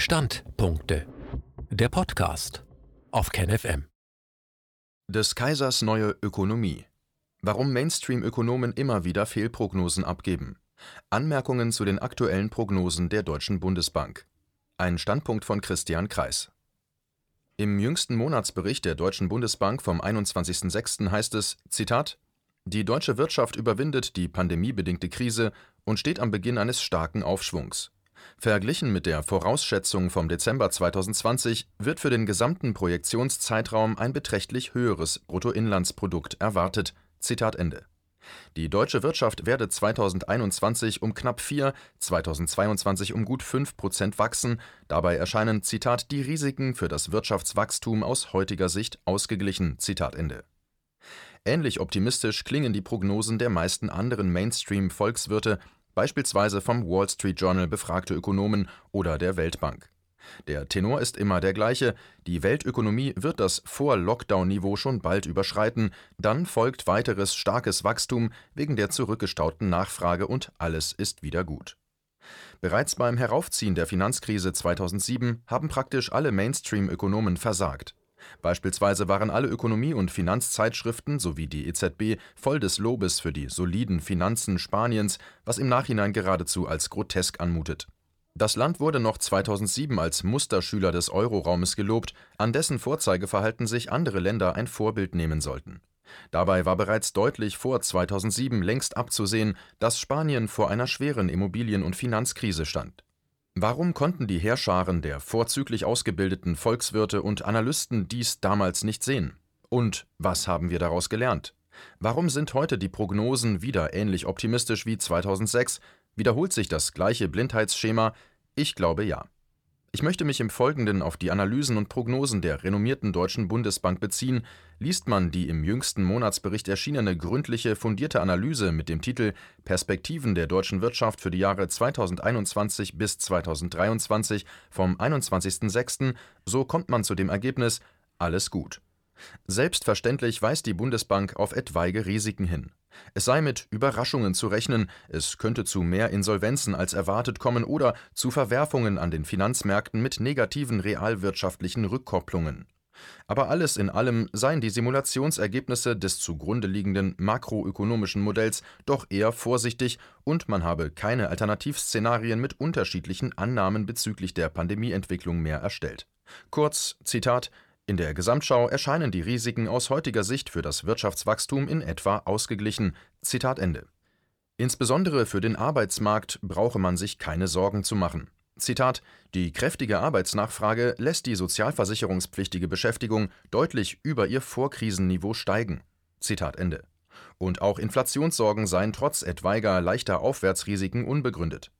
Standpunkte. Der Podcast auf KenFM. Des Kaisers neue Ökonomie. Warum Mainstream-Ökonomen immer wieder Fehlprognosen abgeben. Anmerkungen zu den aktuellen Prognosen der Deutschen Bundesbank. Ein Standpunkt von Christian Kreis. Im jüngsten Monatsbericht der Deutschen Bundesbank vom 21.06. heißt es: Zitat: Die deutsche Wirtschaft überwindet die pandemiebedingte Krise und steht am Beginn eines starken Aufschwungs. Verglichen mit der Vorausschätzung vom Dezember 2020 wird für den gesamten Projektionszeitraum ein beträchtlich höheres Bruttoinlandsprodukt erwartet. Die deutsche Wirtschaft werde 2021 um knapp 4, 2022 um gut 5 Prozent wachsen. Dabei erscheinen, die Risiken für das Wirtschaftswachstum aus heutiger Sicht ausgeglichen. Ähnlich optimistisch klingen die Prognosen der meisten anderen Mainstream-Volkswirte, beispielsweise vom Wall Street Journal befragte Ökonomen oder der Weltbank. Der Tenor ist immer der gleiche, die Weltökonomie wird das Vor-Lockdown-Niveau schon bald überschreiten, dann folgt weiteres starkes Wachstum wegen der zurückgestauten Nachfrage und alles ist wieder gut. Bereits beim Heraufziehen der Finanzkrise 2007 haben praktisch alle Mainstream-Ökonomen versagt. Beispielsweise waren alle Ökonomie- und Finanzzeitschriften sowie die EZB voll des Lobes für die soliden Finanzen Spaniens, was im Nachhinein geradezu als grotesk anmutet. Das Land wurde noch 2007 als Musterschüler des Euroraumes gelobt, an dessen Vorzeigeverhalten sich andere Länder ein Vorbild nehmen sollten. Dabei war bereits deutlich vor 2007 längst abzusehen, dass Spanien vor einer schweren Immobilien- und Finanzkrise stand. Warum konnten die Heerscharen der vorzüglich ausgebildeten Volkswirte und Analysten dies damals nicht sehen? Und was haben wir daraus gelernt? Warum sind heute die Prognosen wieder ähnlich optimistisch wie 2006? Wiederholt sich das gleiche Blindheitsschema? Ich glaube ja. Ich möchte mich im Folgenden auf die Analysen und Prognosen der renommierten Deutschen Bundesbank beziehen. Liest man die im jüngsten Monatsbericht erschienene gründliche, fundierte Analyse mit dem Titel Perspektiven der deutschen Wirtschaft für die Jahre 2021 bis 2023 vom 21.06., so kommt man zu dem Ergebnis, alles gut. Selbstverständlich weist die Bundesbank auf etwaige Risiken hin. Es sei mit Überraschungen zu rechnen, es könnte zu mehr Insolvenzen als erwartet kommen oder zu Verwerfungen an den Finanzmärkten mit negativen realwirtschaftlichen Rückkopplungen. Aber alles in allem seien die Simulationsergebnisse des zugrunde liegenden makroökonomischen Modells doch eher vorsichtig und man habe keine Alternativszenarien mit unterschiedlichen Annahmen bezüglich der Pandemieentwicklung mehr erstellt. Kurz, Zitat, in der Gesamtschau erscheinen die Risiken aus heutiger Sicht für das Wirtschaftswachstum in etwa ausgeglichen. Insbesondere für den Arbeitsmarkt brauche man sich keine Sorgen zu machen. Die kräftige Arbeitsnachfrage lässt die sozialversicherungspflichtige Beschäftigung deutlich über ihr Vorkrisenniveau steigen. Und auch Inflationssorgen seien trotz etwaiger leichter Aufwärtsrisiken unbegründet.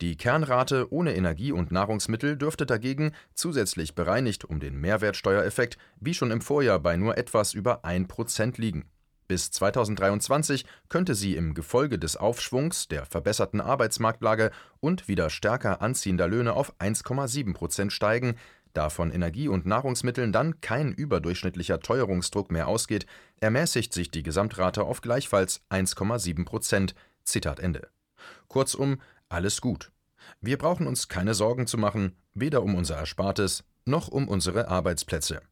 Die Kernrate ohne Energie und Nahrungsmittel dürfte dagegen, zusätzlich bereinigt um den Mehrwertsteuereffekt, wie schon im Vorjahr bei nur etwas über 1 Prozent liegen. Bis 2023 könnte sie im Gefolge des Aufschwungs, der verbesserten Arbeitsmarktlage und wieder stärker anziehender Löhne auf 1,7 Prozent steigen, da von Energie und Nahrungsmitteln dann kein überdurchschnittlicher Teuerungsdruck mehr ausgeht, ermäßigt sich die Gesamtrate auf gleichfalls 1,7 Prozent. Zitat Ende. Kurzum, alles gut. Wir brauchen uns keine Sorgen zu machen, weder um unser Erspartes noch um unsere Arbeitsplätze.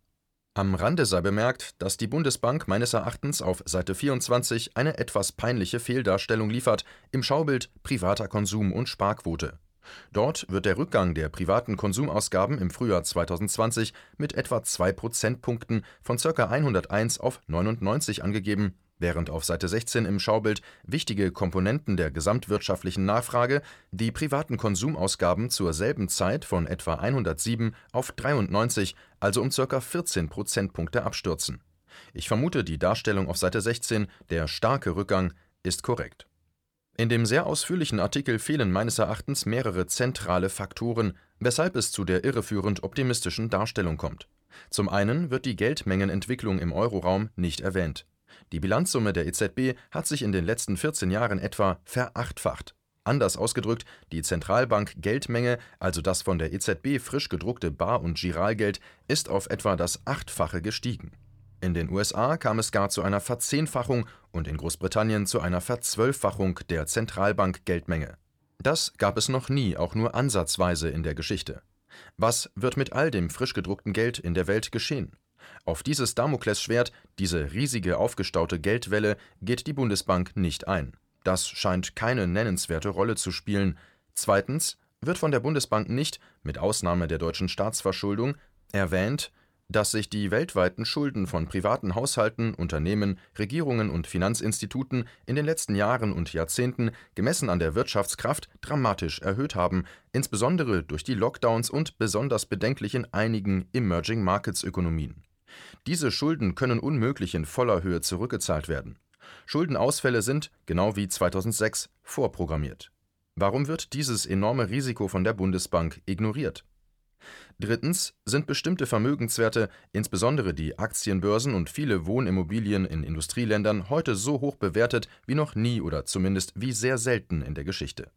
Am Rande sei bemerkt, dass die Bundesbank meines Erachtens auf Seite 24 eine etwas peinliche Fehldarstellung liefert im Schaubild privater Konsum und Sparquote. Dort wird der Rückgang der privaten Konsumausgaben im Frühjahr 2020 mit etwa 2 Prozentpunkten von ca. 101 auf 99 angegeben während auf Seite 16 im Schaubild wichtige Komponenten der gesamtwirtschaftlichen Nachfrage die privaten Konsumausgaben zur selben Zeit von etwa 107 auf 93, also um ca. 14 Prozentpunkte abstürzen. Ich vermute, die Darstellung auf Seite 16, der starke Rückgang, ist korrekt. In dem sehr ausführlichen Artikel fehlen meines Erachtens mehrere zentrale Faktoren, weshalb es zu der irreführend optimistischen Darstellung kommt. Zum einen wird die Geldmengenentwicklung im Euroraum nicht erwähnt. Die Bilanzsumme der EZB hat sich in den letzten 14 Jahren etwa verachtfacht. Anders ausgedrückt, die Zentralbank-Geldmenge, also das von der EZB frisch gedruckte Bar- und Giralgeld, ist auf etwa das Achtfache gestiegen. In den USA kam es gar zu einer Verzehnfachung und in Großbritannien zu einer Verzwölffachung der Zentralbank-Geldmenge. Das gab es noch nie, auch nur ansatzweise in der Geschichte. Was wird mit all dem frisch gedruckten Geld in der Welt geschehen? Auf dieses Damoklesschwert, diese riesige aufgestaute Geldwelle, geht die Bundesbank nicht ein. Das scheint keine nennenswerte Rolle zu spielen. Zweitens wird von der Bundesbank nicht, mit Ausnahme der deutschen Staatsverschuldung, erwähnt, dass sich die weltweiten Schulden von privaten Haushalten, Unternehmen, Regierungen und Finanzinstituten in den letzten Jahren und Jahrzehnten gemessen an der Wirtschaftskraft dramatisch erhöht haben, insbesondere durch die Lockdowns und besonders bedenklich in einigen Emerging Markets Ökonomien. Diese Schulden können unmöglich in voller Höhe zurückgezahlt werden. Schuldenausfälle sind, genau wie 2006, vorprogrammiert. Warum wird dieses enorme Risiko von der Bundesbank ignoriert? Drittens sind bestimmte Vermögenswerte, insbesondere die Aktienbörsen und viele Wohnimmobilien in Industrieländern, heute so hoch bewertet wie noch nie oder zumindest wie sehr selten in der Geschichte.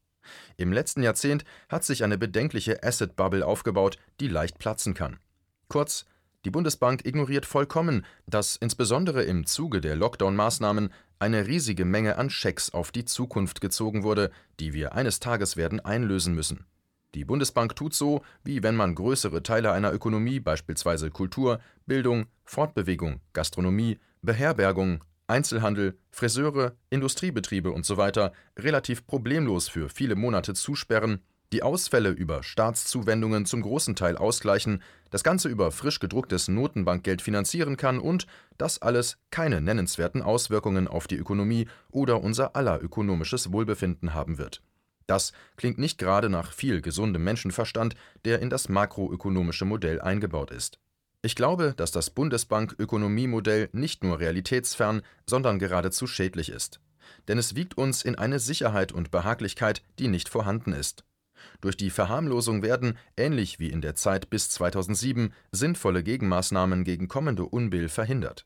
Im letzten Jahrzehnt hat sich eine bedenkliche Asset Bubble aufgebaut, die leicht platzen kann. Kurz, die Bundesbank ignoriert vollkommen, dass insbesondere im Zuge der Lockdown-Maßnahmen eine riesige Menge an Schecks auf die Zukunft gezogen wurde, die wir eines Tages werden einlösen müssen. Die Bundesbank tut so, wie wenn man größere Teile einer Ökonomie, beispielsweise Kultur, Bildung, Fortbewegung, Gastronomie, Beherbergung, Einzelhandel, Friseure, Industriebetriebe usw. relativ problemlos für viele Monate zusperren die Ausfälle über Staatszuwendungen zum großen Teil ausgleichen, das Ganze über frisch gedrucktes Notenbankgeld finanzieren kann und das alles keine nennenswerten Auswirkungen auf die Ökonomie oder unser aller ökonomisches Wohlbefinden haben wird. Das klingt nicht gerade nach viel gesundem Menschenverstand, der in das makroökonomische Modell eingebaut ist. Ich glaube, dass das Bundesbank-Ökonomiemodell nicht nur realitätsfern, sondern geradezu schädlich ist. Denn es wiegt uns in eine Sicherheit und Behaglichkeit, die nicht vorhanden ist. Durch die Verharmlosung werden, ähnlich wie in der Zeit bis 2007, sinnvolle Gegenmaßnahmen gegen kommende Unbill verhindert.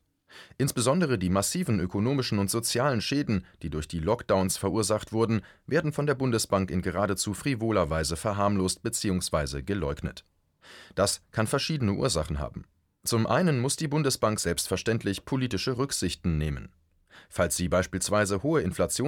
Insbesondere die massiven ökonomischen und sozialen Schäden, die durch die Lockdowns verursacht wurden, werden von der Bundesbank in geradezu frivoler Weise verharmlost bzw. geleugnet. Das kann verschiedene Ursachen haben. Zum einen muss die Bundesbank selbstverständlich politische Rücksichten nehmen. Falls sie beispielsweise hohe Inflation